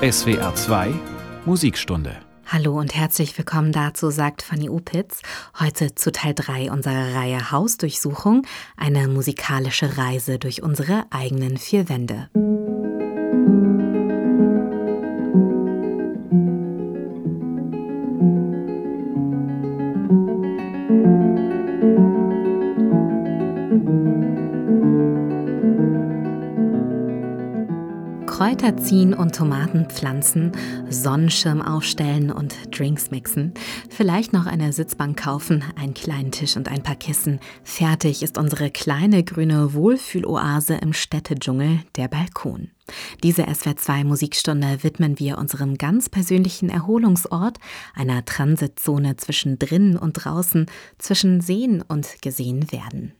SWR 2 Musikstunde. Hallo und herzlich willkommen dazu, sagt Fanny Opitz. Heute zu Teil 3 unserer Reihe Hausdurchsuchung, eine musikalische Reise durch unsere eigenen vier Wände. Kräuter ziehen und Tomaten pflanzen, Sonnenschirm aufstellen und Drinks mixen, vielleicht noch eine Sitzbank kaufen, einen kleinen Tisch und ein paar Kissen. Fertig ist unsere kleine grüne Wohlfühloase im Städtedschungel, der Balkon. Diese SWR2 Musikstunde widmen wir unserem ganz persönlichen Erholungsort, einer Transitzone zwischen drinnen und draußen, zwischen sehen und gesehen werden.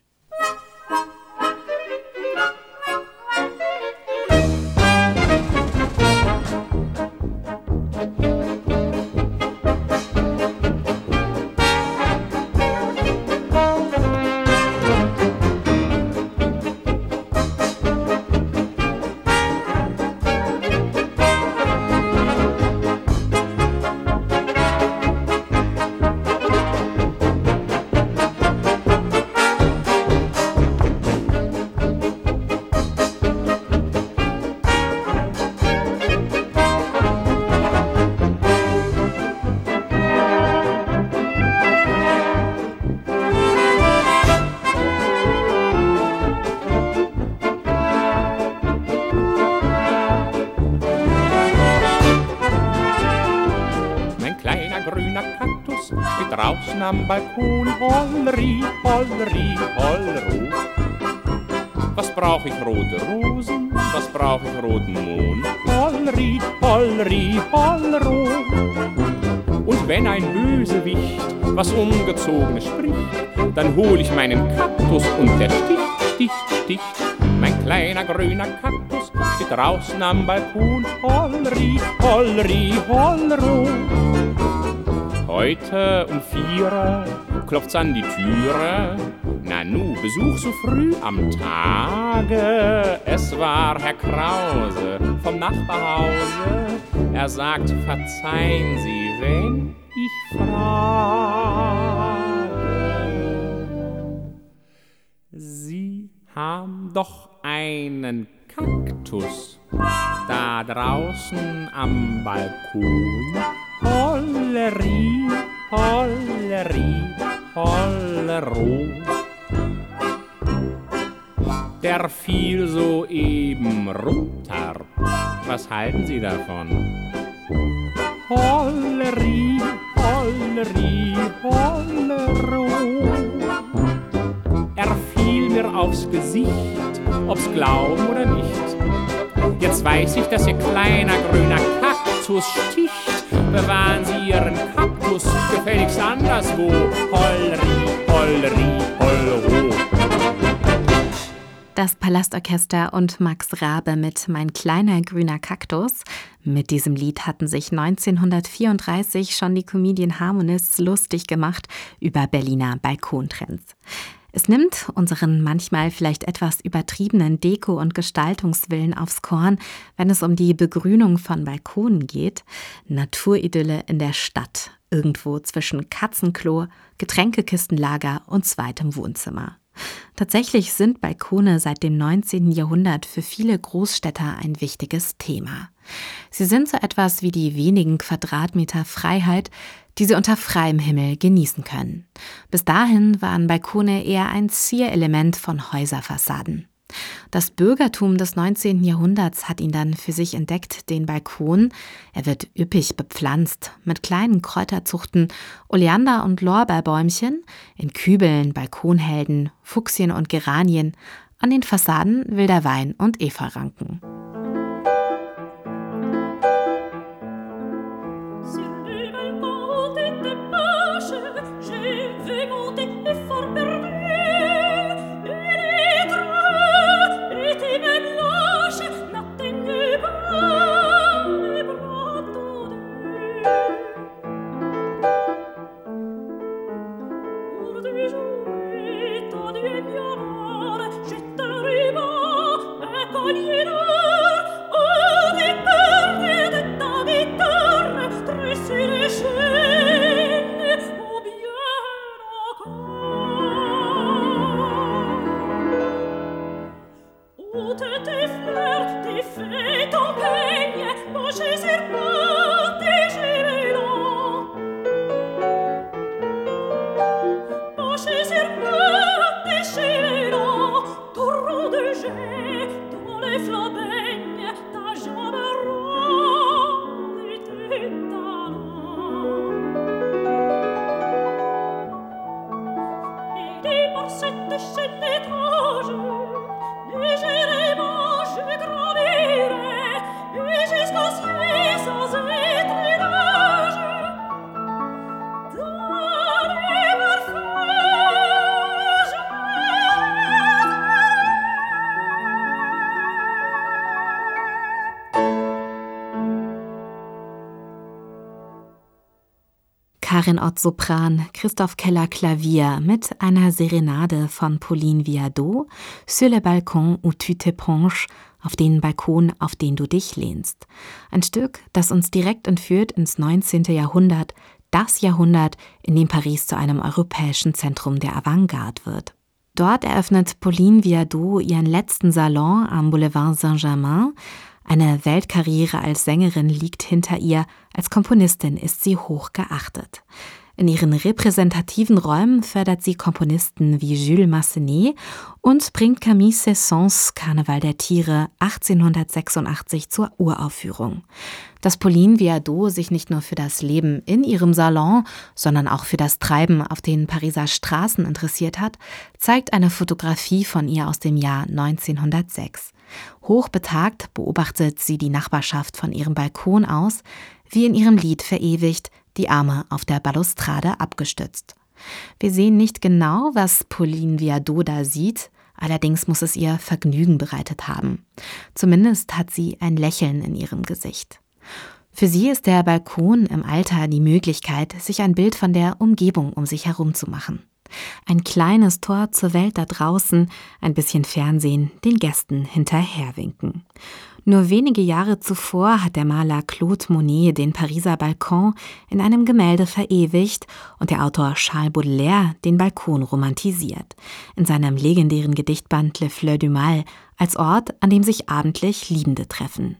Am Balkon, Holleri, Holleri, Hollero. Was brauch ich rote Rosen, was brauch ich roten Mohn, Holleri, Holleri, Hollero. Und wenn ein Bösewicht was Ungezogenes spricht, dann hol ich meinen Kaktus und der sticht, sticht, sticht. Mein kleiner grüner Kaktus steht draußen am Balkon, Holleri, Holleri, Hollero. Heute um vier klopft's an die Türe. Nanu, Besuch so früh am Tage. Es war Herr Krause vom Nachbarhause. Er sagt, verzeihen Sie, wenn ich frage. Sie haben doch einen Kaktus da draußen am Balkon. Holleri, Holleri, Hollero. Der fiel soeben runter. Was halten Sie davon? Holleri, Holleri, Hollero. Er fiel mir aufs Gesicht, ob's glauben oder nicht. Jetzt weiß ich, dass Ihr kleiner grüner Kaktus sticht. Bewahren Sie Ihren Kaktus gefälligst anderswo. Holleri, Holleri, Hollero. Das Palastorchester und Max Rabe mit Mein kleiner grüner Kaktus. Mit diesem Lied hatten sich 1934 schon die Comedian Harmonists lustig gemacht über Berliner Balkontrends. Es nimmt unseren manchmal vielleicht etwas übertriebenen Deko- und Gestaltungswillen aufs Korn, wenn es um die Begrünung von Balkonen geht. Naturidylle in der Stadt, irgendwo zwischen Katzenklo, Getränkekistenlager und zweitem Wohnzimmer. Tatsächlich sind Balkone seit dem 19. Jahrhundert für viele Großstädter ein wichtiges Thema. Sie sind so etwas wie die wenigen Quadratmeter Freiheit, die sie unter freiem Himmel genießen können. Bis dahin waren Balkone eher ein Zierelement von Häuserfassaden. Das Bürgertum des 19. Jahrhunderts hat ihn dann für sich entdeckt, den Balkon. Er wird üppig bepflanzt mit kleinen Kräuterzuchten, Oleander- und Lorbeerbäumchen, in Kübeln Balkonhelden, Fuchsien und Geranien, an den Fassaden wilder Wein und Eferanken. Karin Ott Sopran, Christoph Keller Klavier mit einer Serenade von Pauline Viardot, Sur le balcon où tu te penches, auf den Balkon, auf den du dich lehnst. Ein Stück, das uns direkt entführt ins 19. Jahrhundert, das Jahrhundert, in dem Paris zu einem europäischen Zentrum der Avantgarde wird. Dort eröffnet Pauline Viardot ihren letzten Salon am Boulevard Saint-Germain. Eine Weltkarriere als Sängerin liegt hinter ihr, als Komponistin ist sie hoch geachtet. In ihren repräsentativen Räumen fördert sie Komponisten wie Jules Massenet und bringt Camille Saint-Saëns Karneval der Tiere 1886 zur Uraufführung. Dass Pauline Viardot sich nicht nur für das Leben in ihrem Salon, sondern auch für das Treiben auf den Pariser Straßen interessiert hat, zeigt eine Fotografie von ihr aus dem Jahr 1906. Hochbetagt beobachtet sie die Nachbarschaft von ihrem Balkon aus, wie in ihrem Lied verewigt, die Arme auf der Balustrade abgestützt. Wir sehen nicht genau, was Pauline Viardot da sieht, allerdings muss es ihr Vergnügen bereitet haben. Zumindest hat sie ein Lächeln in ihrem Gesicht. Für sie ist der Balkon im Alter die Möglichkeit, sich ein Bild von der Umgebung um sich herum zu machen. Ein kleines Tor zur Welt da draußen, ein bisschen Fernsehen, den Gästen hinterherwinken. Nur wenige Jahre zuvor hat der Maler Claude Monet den Pariser Balkon in einem Gemälde verewigt und der Autor Charles Baudelaire den Balkon romantisiert, in seinem legendären Gedichtband Le Fleur du Mal als Ort, an dem sich abendlich Liebende treffen.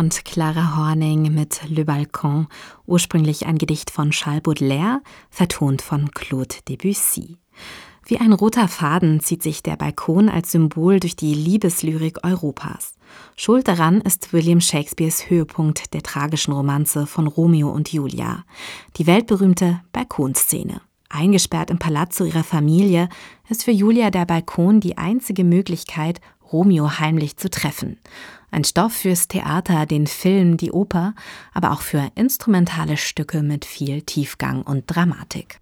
Und Clara Horning mit Le Balcon, ursprünglich ein Gedicht von Charles Baudelaire, vertont von Claude Debussy. Wie ein roter Faden zieht sich der Balkon als Symbol durch die Liebeslyrik Europas. Schuld daran ist William Shakespeares Höhepunkt der tragischen Romanze von Romeo und Julia, die weltberühmte Balkonszene. Eingesperrt im Palazzo ihrer Familie ist für Julia der Balkon die einzige Möglichkeit, Romeo heimlich zu treffen. Ein Stoff fürs Theater, den Film, die Oper, aber auch für instrumentale Stücke mit viel Tiefgang und Dramatik.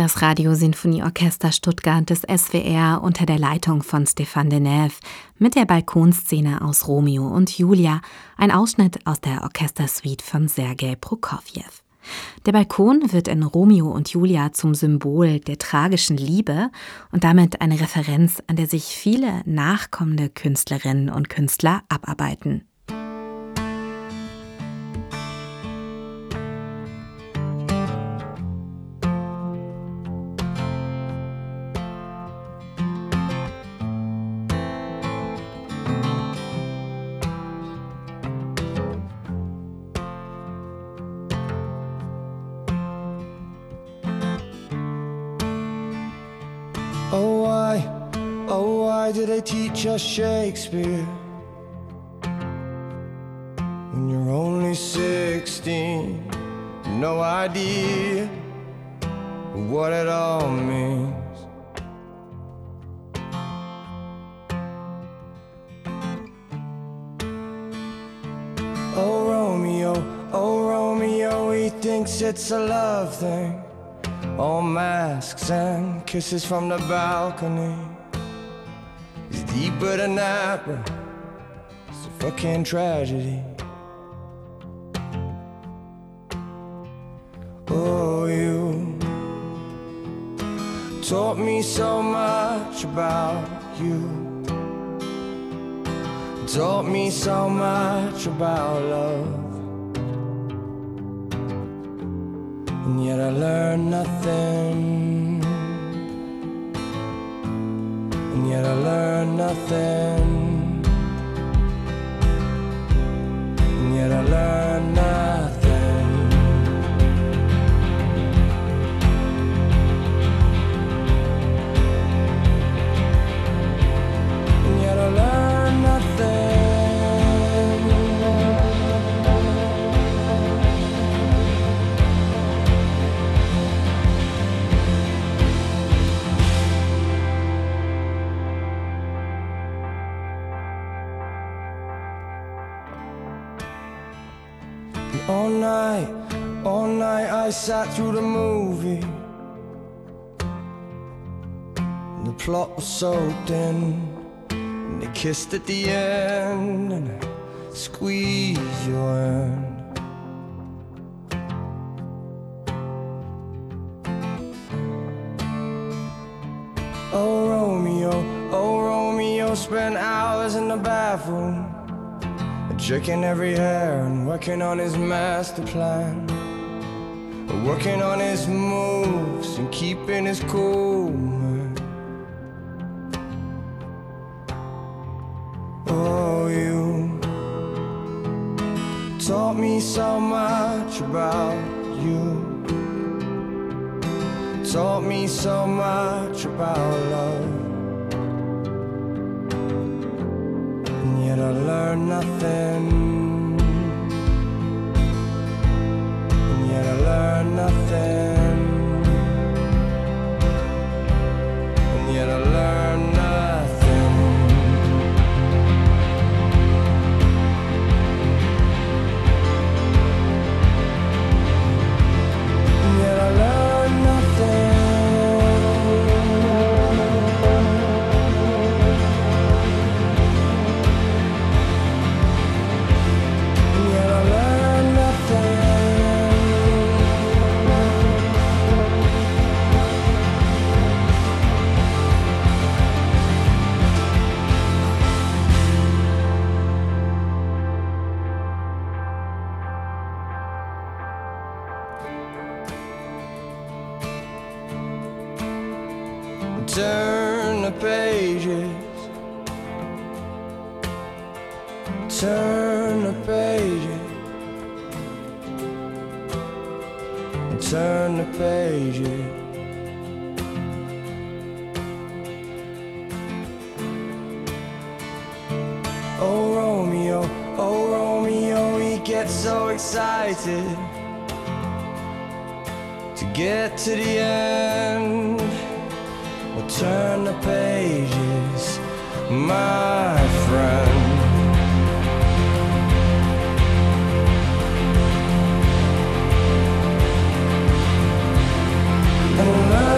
Das Radiosinfonieorchester Stuttgart des SWR unter der Leitung von Stéphane Denève mit der Balkonszene aus Romeo und Julia, ein Ausschnitt aus der Orchestersuite von Sergei Prokofjew. Der Balkon wird in Romeo und Julia zum Symbol der tragischen Liebe und damit eine Referenz, an der sich viele nachkommende Künstlerinnen und Künstler abarbeiten. Kisses from the balcony It's deeper than that, but it's a fucking tragedy. Oh, you taught me so much about you. Taught me so much about love. And yet I learned nothing. And yet I learned nothing. And yet I learned nothing. I sat through the movie. And the plot was so thin. And they kissed at the end. And I squeezed your hand. Oh, Romeo, oh, Romeo, spent hours in the bathroom. Jerking every hair and working on his master plan. Working on his moves and keeping his cool. Man. Oh, you taught me so much about you. Taught me so much about love. And yet I learned nothing. Learn nothing. And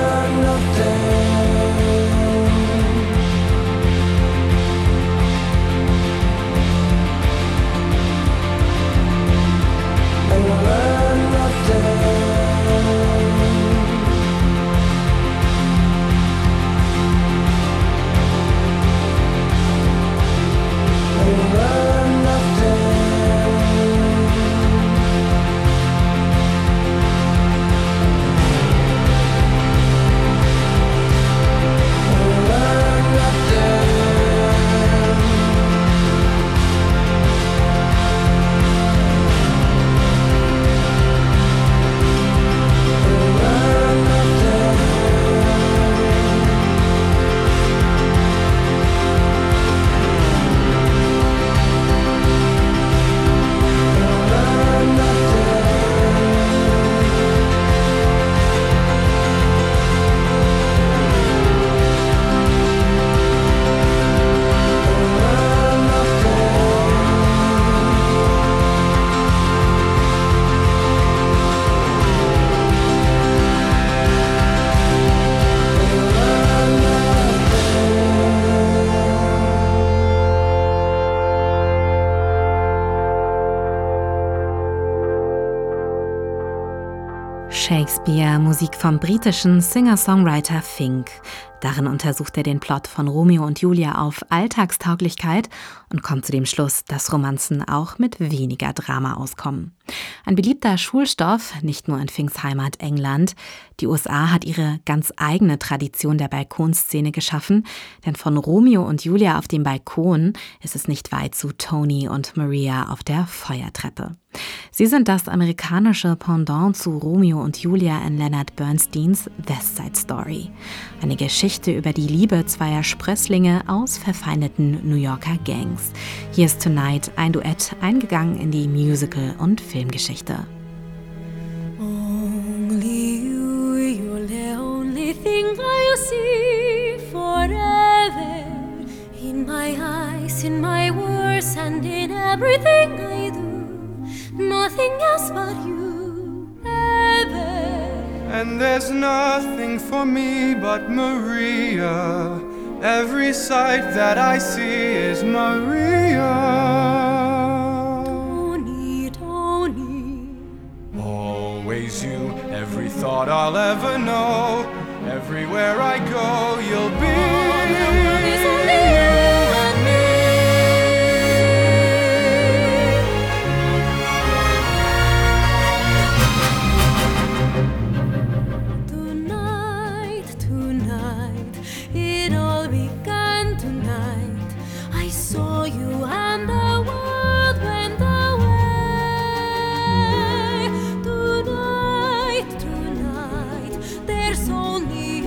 Shakespeare, Musik vom britischen Singer-Songwriter Fink. Darin untersucht er den Plot von Romeo und Julia auf Alltagstauglichkeit und kommt zu dem Schluss, dass Romanzen auch mit weniger Drama auskommen. Ein beliebter Schulstoff, nicht nur in Finks Heimat England. Die USA hat ihre ganz eigene Tradition der Balkonszene geschaffen, denn von Romeo und Julia auf dem Balkon ist es nicht weit zu Tony und Maria auf der Feuertreppe. Sie sind das amerikanische Pendant zu Romeo und Julia in Leonard Bernsteins West Side Story. Eine Geschichte über die Liebe zweier Sprösslinge aus verfeindeten New Yorker Gangs. Hier ist Tonight ein Duett eingegangen in die Musical- und Filmgeschichte. Only you, you're the only thing I see forever. In my eyes, in my words, and in everything I do. nothing else but you ever. And there's nothing for me but Maria. Every sight that I see is Maria. Tony, Tony. Always you, every thought I'll ever know. Everywhere I go, you'll be.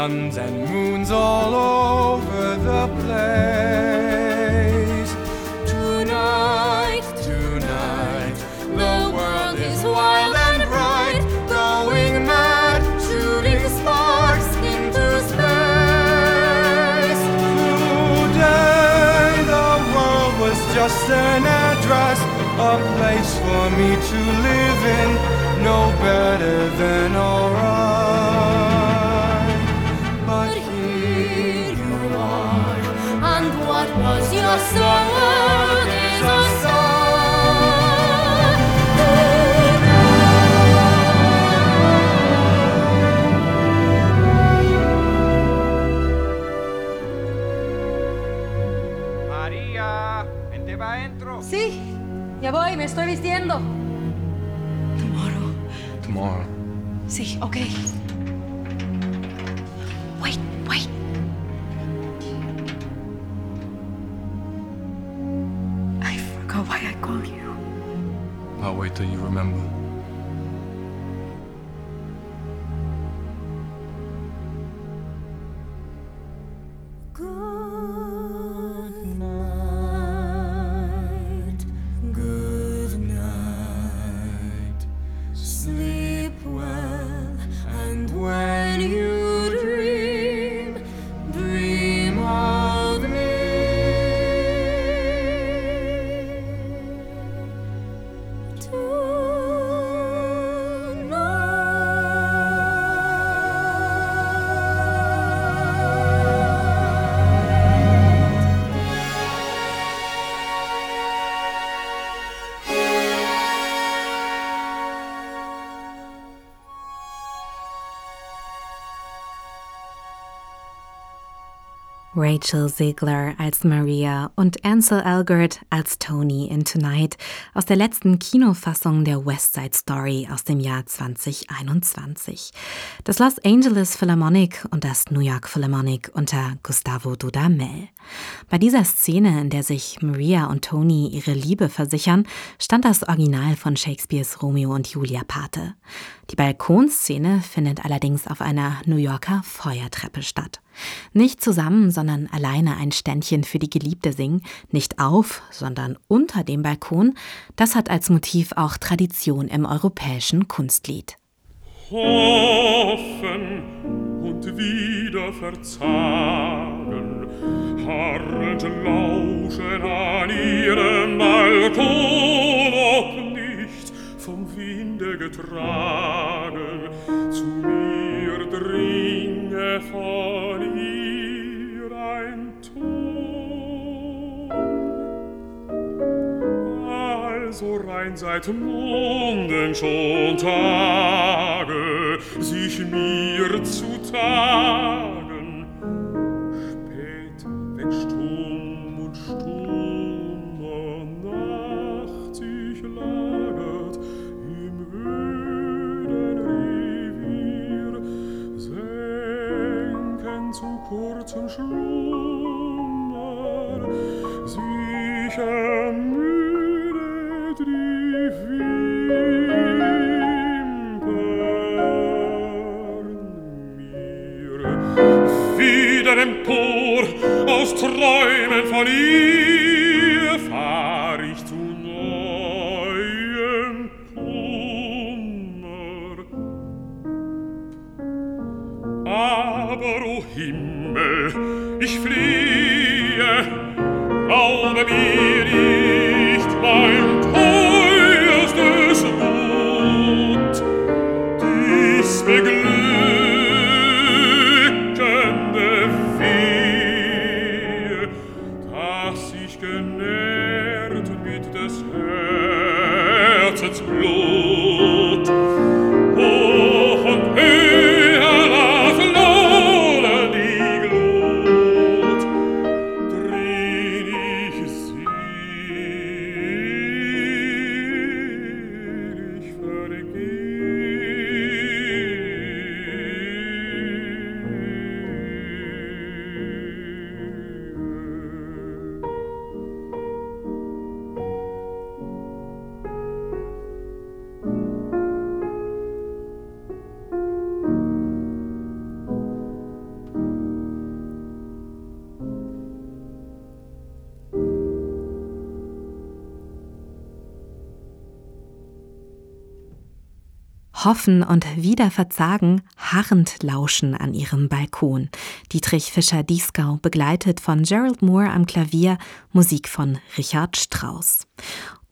suns and moons all over the place. Tonight, tonight, the world is wild and bright, going mad, shooting sparks into space. Today, the world was just an address, a place for me to live in, no better than alright. Estoy vistiendo. Tomorrow. Tomorrow. Sí, ok. operator you remember. Rachel Ziegler als Maria und Ansel Elgort als Tony in Tonight aus der letzten Kinofassung der West Side Story aus dem Jahr 2021. Das Los Angeles Philharmonic und das New York Philharmonic unter Gustavo Dudamel. Bei dieser Szene, in der sich Maria und Tony ihre Liebe versichern, stand das Original von Shakespeares Romeo und Julia Pate. Die Balkonszene findet allerdings auf einer New Yorker Feuertreppe statt. Nicht zusammen, sondern alleine ein Ständchen für die Geliebte singen, nicht auf, sondern unter dem Balkon, das hat als Motiv auch Tradition im europäischen Kunstlied. Hoffen und wieder verzagen, verharret lauschen an ihrem Balkon, ob nicht vom Winde getragen, zu mir dringe von ihr ein Ton. Also rein seit Monden schon Tage, sich mir zu zutage, stumm und stummer Nacht sich lagert im öden Revier, senken zu kurzem Schlummer sich ermüdet die Wimpern mir. Wieder empor, aus Träumen von ihr fahr ich zu neuem Kummer. Aber, o oh Himmel, ich fliehe, glaube mir nicht mein teuerstes Gut, dies beglückt Hoffen und wieder verzagen, harrend lauschen an ihrem Balkon. Dietrich Fischer-Dieskau begleitet von Gerald Moore am Klavier, Musik von Richard Strauss.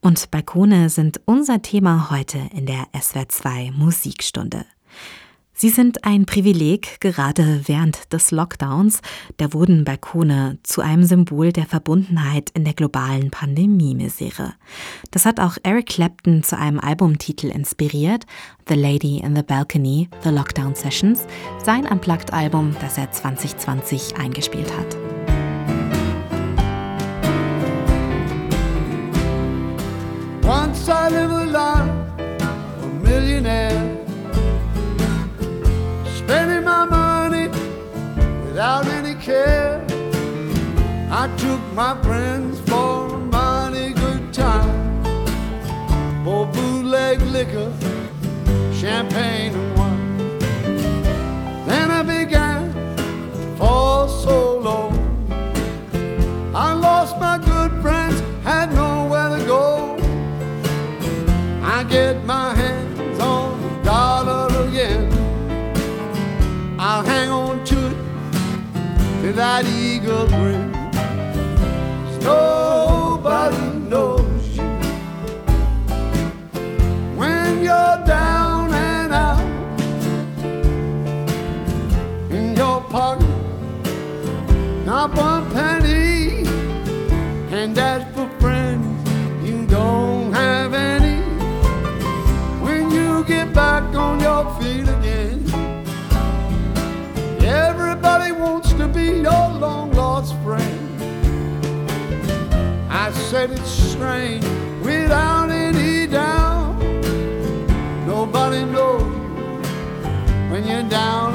Und Balkone sind unser Thema heute in der SWR2 Musikstunde. Sie sind ein Privileg, gerade während des Lockdowns. Da wurden Balkone zu einem Symbol der Verbundenheit in der globalen Pandemie-Misere. Das hat auch Eric Clapton zu einem Albumtitel inspiriert, The Lady in the Balcony, The Lockdown Sessions, sein Unplugged-Album, das er 2020 eingespielt hat. Once I lived care. I took my friends for a mighty good time, For bootleg liquor, champagne that eagle grin. Said it's strange without any doubt. Nobody knows when you're down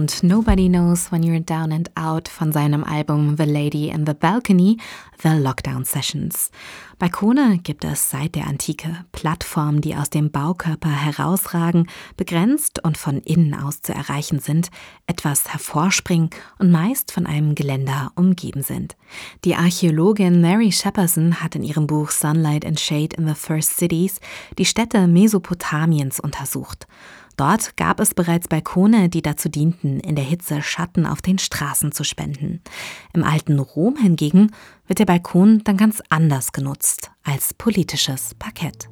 und Nobody Knows When You're Down and Out von seinem Album The Lady in the Balcony, The Lockdown Sessions. Balkone gibt es seit der Antike, Plattformen, die aus dem Baukörper herausragen, begrenzt und von innen aus zu erreichen sind, etwas hervorspringen und meist von einem Geländer umgeben sind. Die Archäologin Mary Shepperson hat in ihrem Buch Sunlight and Shade in the First Cities die Städte Mesopotamiens untersucht. Dort gab es bereits Balkone, die dazu dienten, in der Hitze Schatten auf den Straßen zu spenden. Im alten Rom hingegen wird der Balkon dann ganz anders genutzt als politisches Parkett.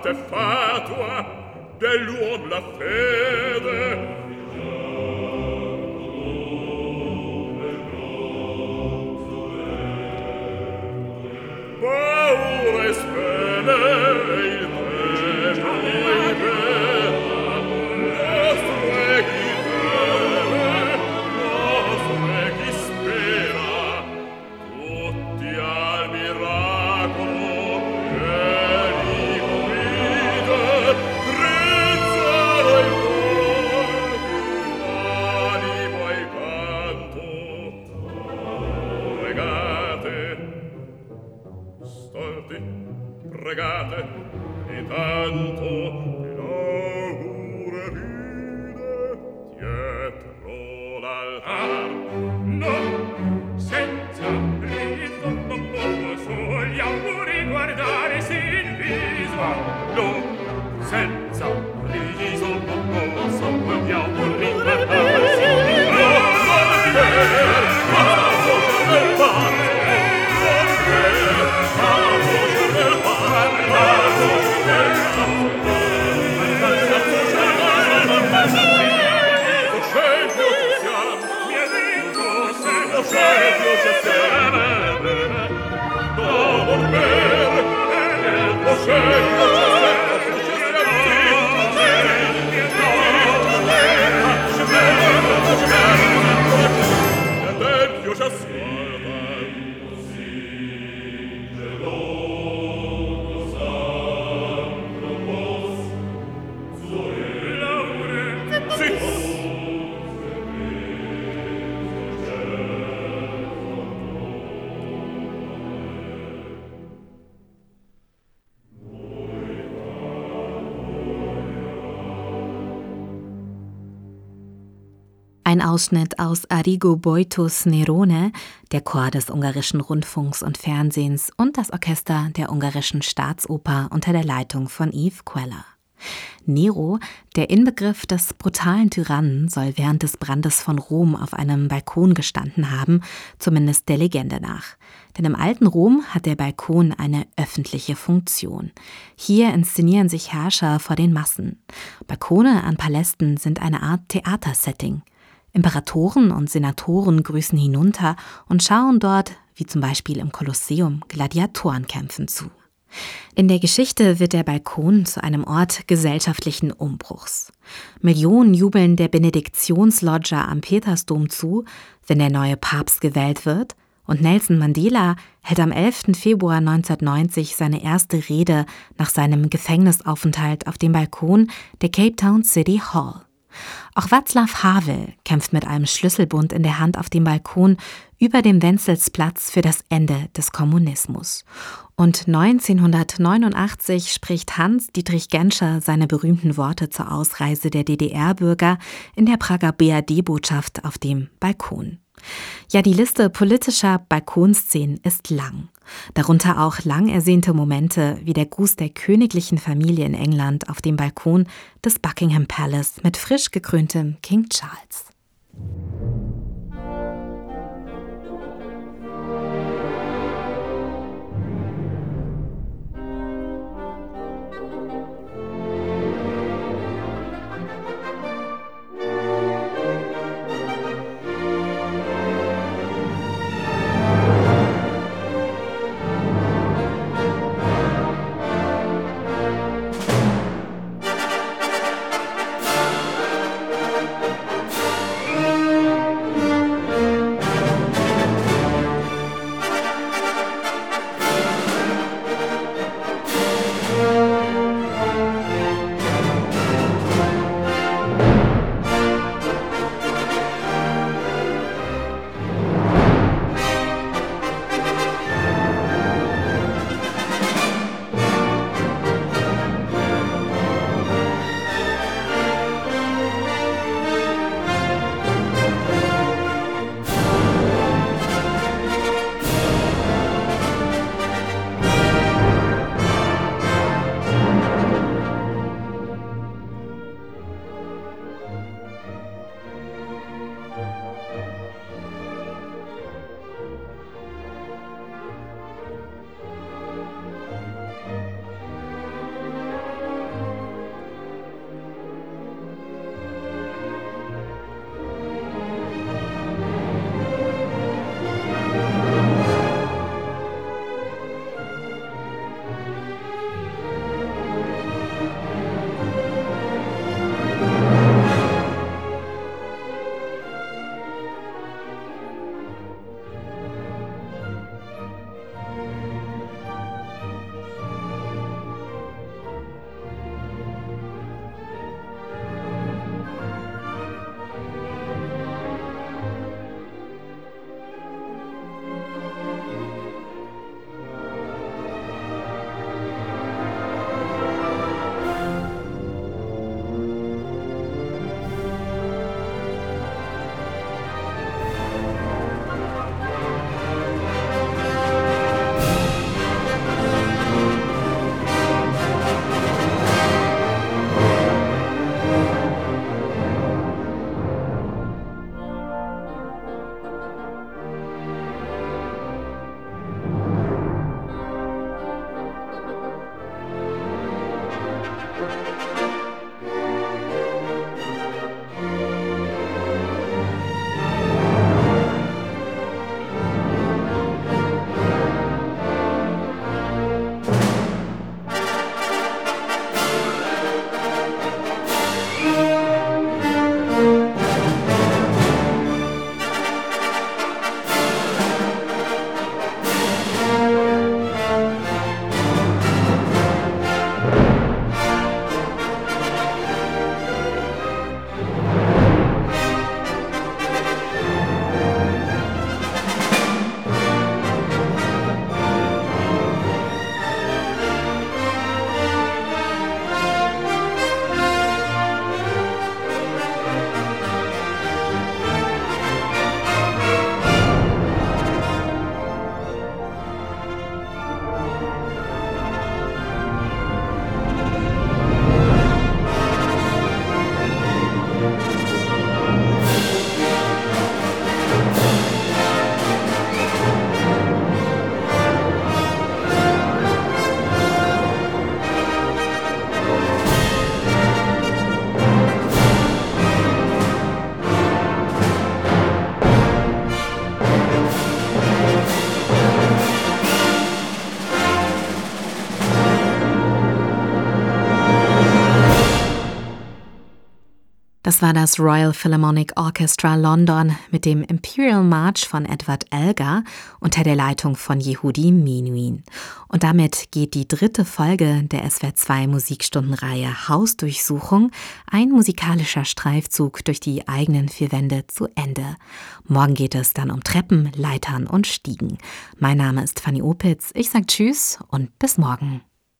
costante fatua dell'uom la fede. Ausschnitt aus Arrigo Boitos Nerone, der Chor des ungarischen Rundfunks und Fernsehens und das Orchester der ungarischen Staatsoper unter der Leitung von Yves Queller. Nero, der Inbegriff des brutalen Tyrannen, soll während des Brandes von Rom auf einem Balkon gestanden haben, zumindest der Legende nach. Denn im alten Rom hat der Balkon eine öffentliche Funktion. Hier inszenieren sich Herrscher vor den Massen. Balkone an Palästen sind eine Art Theatersetting. Imperatoren und Senatoren grüßen hinunter und schauen dort, wie zum Beispiel im Kolosseum, Gladiatorenkämpfen zu. In der Geschichte wird der Balkon zu einem Ort gesellschaftlichen Umbruchs. Millionen jubeln der Benediktionslodger am Petersdom zu, wenn der neue Papst gewählt wird, und Nelson Mandela hält am 11. Februar 1990 seine erste Rede nach seinem Gefängnisaufenthalt auf dem Balkon der Cape Town City Hall. Auch Václav Havel kämpft mit einem Schlüsselbund in der Hand auf dem Balkon über dem Wenzelsplatz für das Ende des Kommunismus. Und 1989 spricht Hans-Dietrich Genscher seine berühmten Worte zur Ausreise der DDR-Bürger in der Prager BRD-Botschaft auf dem Balkon. Ja, die Liste politischer Balkonszenen ist lang. Darunter auch lang ersehnte Momente wie der Gruß der königlichen Familie in England auf dem Balkon des Buckingham Palace mit frisch gekröntem King Charles. Das war das Royal Philharmonic Orchestra London mit dem Imperial March von Edward Elgar unter der Leitung von Yehudi Menuhin. Und damit geht die dritte Folge der SWR2 Musikstundenreihe Hausdurchsuchung, ein musikalischer Streifzug durch die eigenen vier Wände zu Ende. Morgen geht es dann um Treppen, Leitern und Stiegen. Mein Name ist Fanny Opitz. Ich sage Tschüss und bis morgen.